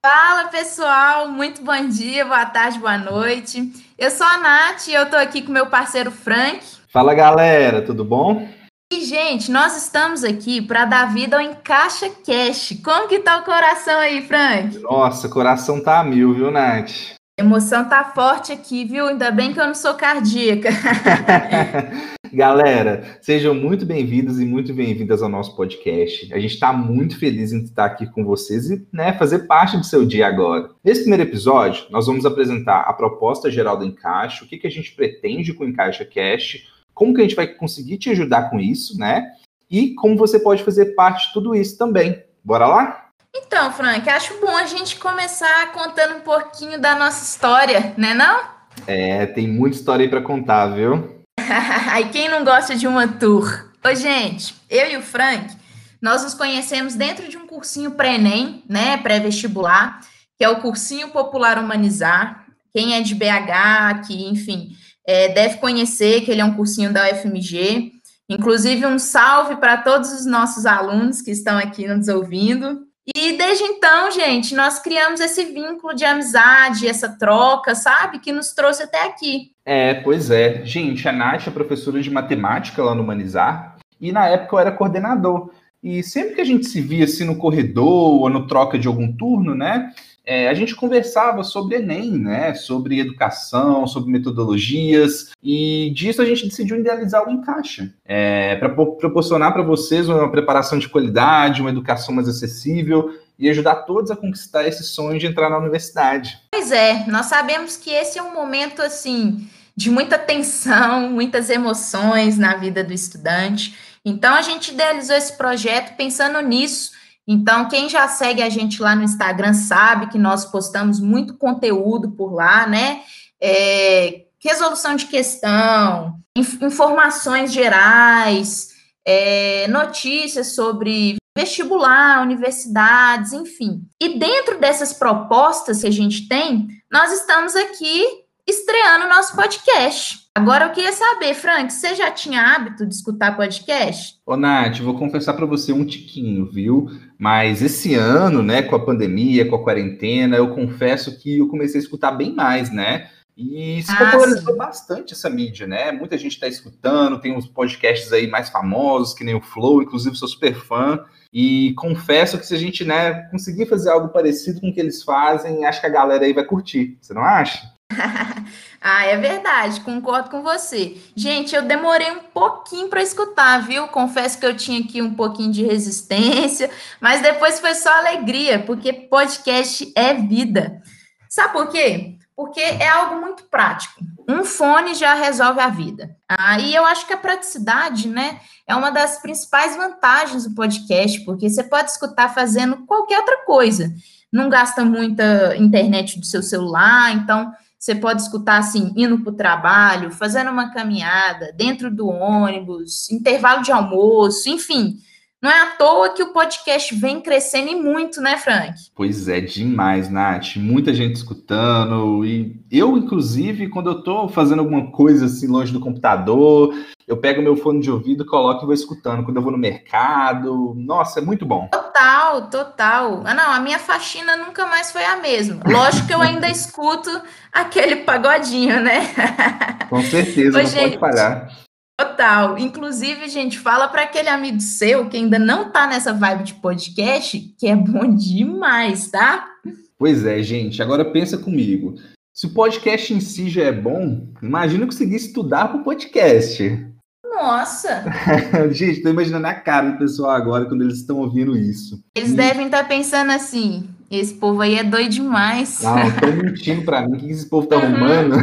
Fala pessoal, muito bom dia, boa tarde, boa noite. Eu sou a Nath e eu tô aqui com meu parceiro Frank. Fala galera, tudo bom? E gente, nós estamos aqui para dar vida ao Encaixa Cash. Como que tá o coração aí, Frank? Nossa, coração tá a mil, viu, Nath? A emoção tá forte aqui, viu? Ainda bem que eu não sou cardíaca. Galera, sejam muito bem-vindos e muito bem-vindas ao nosso podcast. A gente está muito feliz em estar aqui com vocês e né, fazer parte do seu dia agora. Nesse primeiro episódio, nós vamos apresentar a proposta geral do Encaixe, o que, que a gente pretende com o Encaixa Cash, como que a gente vai conseguir te ajudar com isso, né? E como você pode fazer parte de tudo isso também. Bora lá? Então, Frank, acho bom a gente começar contando um pouquinho da nossa história, né não? É, tem muita história aí para contar, viu? Aí quem não gosta de uma tour? Ô, gente, eu e o Frank, nós nos conhecemos dentro de um cursinho pré-ENEM, né, pré-vestibular, que é o Cursinho Popular Humanizar. Quem é de BH, que, enfim, é, deve conhecer que ele é um cursinho da UFMG. Inclusive, um salve para todos os nossos alunos que estão aqui nos ouvindo. E desde então, gente, nós criamos esse vínculo de amizade, essa troca, sabe? Que nos trouxe até aqui. É, pois é. Gente, a Nath é professora de matemática lá no Humanizar. E na época eu era coordenador. E sempre que a gente se via assim no corredor ou no troca de algum turno, né? É, a gente conversava sobre Enem, né? Sobre educação, sobre metodologias, e disso a gente decidiu idealizar o Encaixa, é, para proporcionar para vocês uma preparação de qualidade, uma educação mais acessível e ajudar todos a conquistar esse sonho de entrar na universidade. Pois é, nós sabemos que esse é um momento assim de muita tensão, muitas emoções na vida do estudante. Então a gente idealizou esse projeto pensando nisso então, quem já segue a gente lá no Instagram sabe que nós postamos muito conteúdo por lá, né? É, resolução de questão, informações gerais, é, notícias sobre vestibular, universidades, enfim. E dentro dessas propostas que a gente tem, nós estamos aqui estreando o nosso podcast. Agora eu queria saber, Frank, você já tinha hábito de escutar podcast? Ô, Nath, vou confessar para você um tiquinho, viu? Mas esse ano, né, com a pandemia, com a quarentena, eu confesso que eu comecei a escutar bem mais, né? E se ah, popularizou sim. bastante essa mídia, né? Muita gente está escutando, tem uns podcasts aí mais famosos, que nem o Flow, inclusive sou super fã. E confesso que se a gente né, conseguir fazer algo parecido com o que eles fazem, acho que a galera aí vai curtir. Você não acha? ah, é verdade, concordo com você. Gente, eu demorei um pouquinho para escutar, viu? Confesso que eu tinha aqui um pouquinho de resistência, mas depois foi só alegria, porque podcast é vida. Sabe por quê? Porque é algo muito prático. Um fone já resolve a vida. Ah, e eu acho que a praticidade, né, é uma das principais vantagens do podcast, porque você pode escutar fazendo qualquer outra coisa. Não gasta muita internet do seu celular, então você pode escutar assim, indo para o trabalho, fazendo uma caminhada, dentro do ônibus, intervalo de almoço, enfim. Não é à toa que o podcast vem crescendo e muito, né, Frank? Pois é, demais, Nath. Muita gente escutando. E eu, inclusive, quando eu estou fazendo alguma coisa assim longe do computador, eu pego meu fone de ouvido, coloco e vou escutando. Quando eu vou no mercado, nossa, é muito bom. Total, total. Ah, não, a minha faxina nunca mais foi a mesma. Lógico que eu ainda escuto aquele pagodinho, né? Com certeza, Ô, não gente, pode parar. Total. Inclusive, gente, fala para aquele amigo seu que ainda não tá nessa vibe de podcast, que é bom demais, tá? Pois é, gente. Agora pensa comigo. Se o podcast em si já é bom, imagina conseguir estudar para o podcast. Nossa! Gente, tô imaginando a cara do pessoal agora quando eles estão ouvindo isso. Eles e... devem estar tá pensando assim: esse povo aí é doido demais. Não, estão mentindo para mim. O que esse povo tá uhum. arrumando?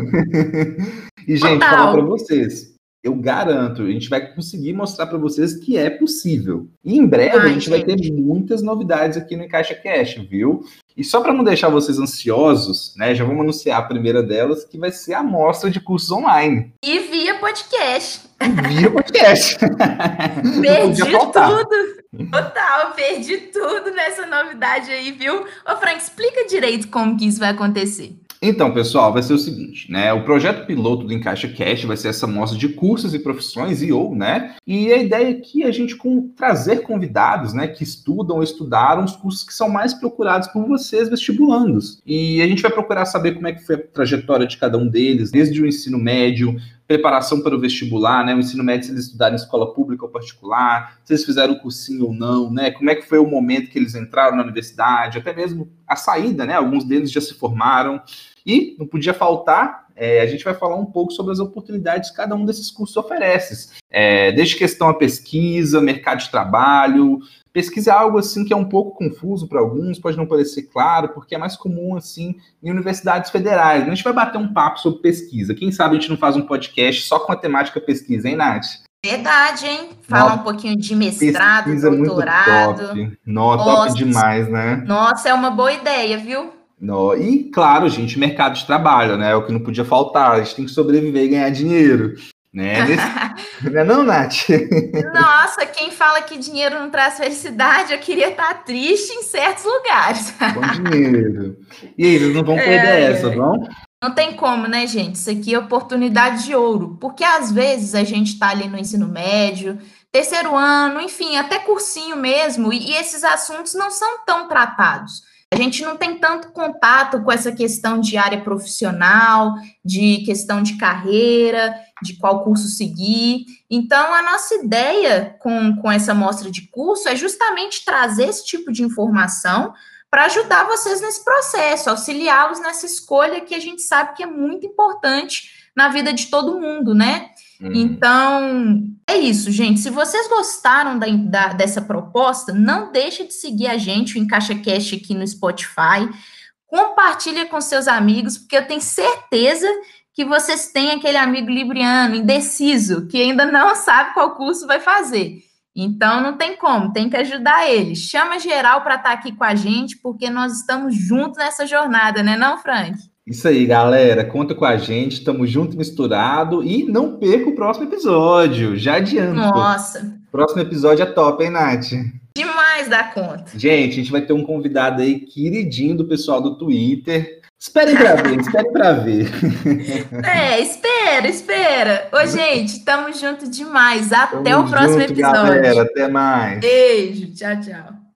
e, gente, Total. falar para vocês. Eu garanto, a gente vai conseguir mostrar para vocês que é possível. E em breve Ai, a gente, gente, vai ter muitas novidades aqui no Encaixa Cash, viu? E só para não deixar vocês ansiosos, né, já vamos anunciar a primeira delas, que vai ser a amostra de cursos online. E via podcast. Via podcast. perdi tudo. Total, perdi tudo nessa novidade aí, viu? Ô, Frank, explica direito como que isso vai acontecer. Então, pessoal, vai ser o seguinte, né? O projeto piloto do Encaixa Cash vai ser essa mostra de cursos e profissões e ou, né? E a ideia aqui é a gente com, trazer convidados, né, que estudam ou estudaram os cursos que são mais procurados por vocês vestibulandos. E a gente vai procurar saber como é que foi a trajetória de cada um deles, desde o ensino médio, preparação para o vestibular, né? O ensino médio, se eles estudaram em escola pública ou particular, se eles fizeram o cursinho ou não, né? Como é que foi o momento que eles entraram na universidade, até mesmo a saída, né? Alguns deles já se formaram. E não podia faltar, é, a gente vai falar um pouco sobre as oportunidades que cada um desses cursos oferece. É, desde questão a pesquisa, mercado de trabalho. Pesquisa é algo assim que é um pouco confuso para alguns, pode não parecer claro, porque é mais comum assim em universidades federais. A gente vai bater um papo sobre pesquisa. Quem sabe a gente não faz um podcast só com a temática pesquisa, hein, Nath? Verdade, hein? Falar um pouquinho de mestrado, Pesquisa doutorado. Muito top. Nossa, top demais, né? Nossa, é uma boa ideia, viu? No, e, claro, gente, mercado de trabalho, né? É o que não podia faltar. A gente tem que sobreviver e ganhar dinheiro. Né? Nesse... não é não, Nath? Nossa, quem fala que dinheiro não traz felicidade, eu queria estar triste em certos lugares. Com dinheiro. E aí, vocês não vão perder é, essa, vão? Não tem como, né, gente? Isso aqui é oportunidade de ouro. Porque às vezes a gente está ali no ensino médio, terceiro ano, enfim, até cursinho mesmo, e esses assuntos não são tão tratados. A gente não tem tanto contato com essa questão de área profissional, de questão de carreira, de qual curso seguir. Então, a nossa ideia com, com essa mostra de curso é justamente trazer esse tipo de informação para ajudar vocês nesse processo, auxiliá-los nessa escolha que a gente sabe que é muito importante na vida de todo mundo, né? Uhum. Então, é isso, gente. Se vocês gostaram da, da, dessa proposta, não deixe de seguir a gente, o Encaixa Cast aqui no Spotify. Compartilha com seus amigos, porque eu tenho certeza que vocês têm aquele amigo libriano, indeciso, que ainda não sabe qual curso vai fazer. Então, não tem como, tem que ajudar ele. Chama geral para estar tá aqui com a gente, porque nós estamos juntos nessa jornada, né, não, Frank? Isso aí, galera. Conta com a gente. Tamo junto, misturado. E não perca o próximo episódio. Já adianto. Nossa. Próximo episódio é top, hein, Nath? Demais da conta. Gente, a gente vai ter um convidado aí queridinho do pessoal do Twitter. Esperem pra ver, esperem pra ver. É, espera, espera. Ô, gente, tamo junto demais. Até tamo o próximo junto, episódio. Galera, até mais. Beijo, tchau, tchau.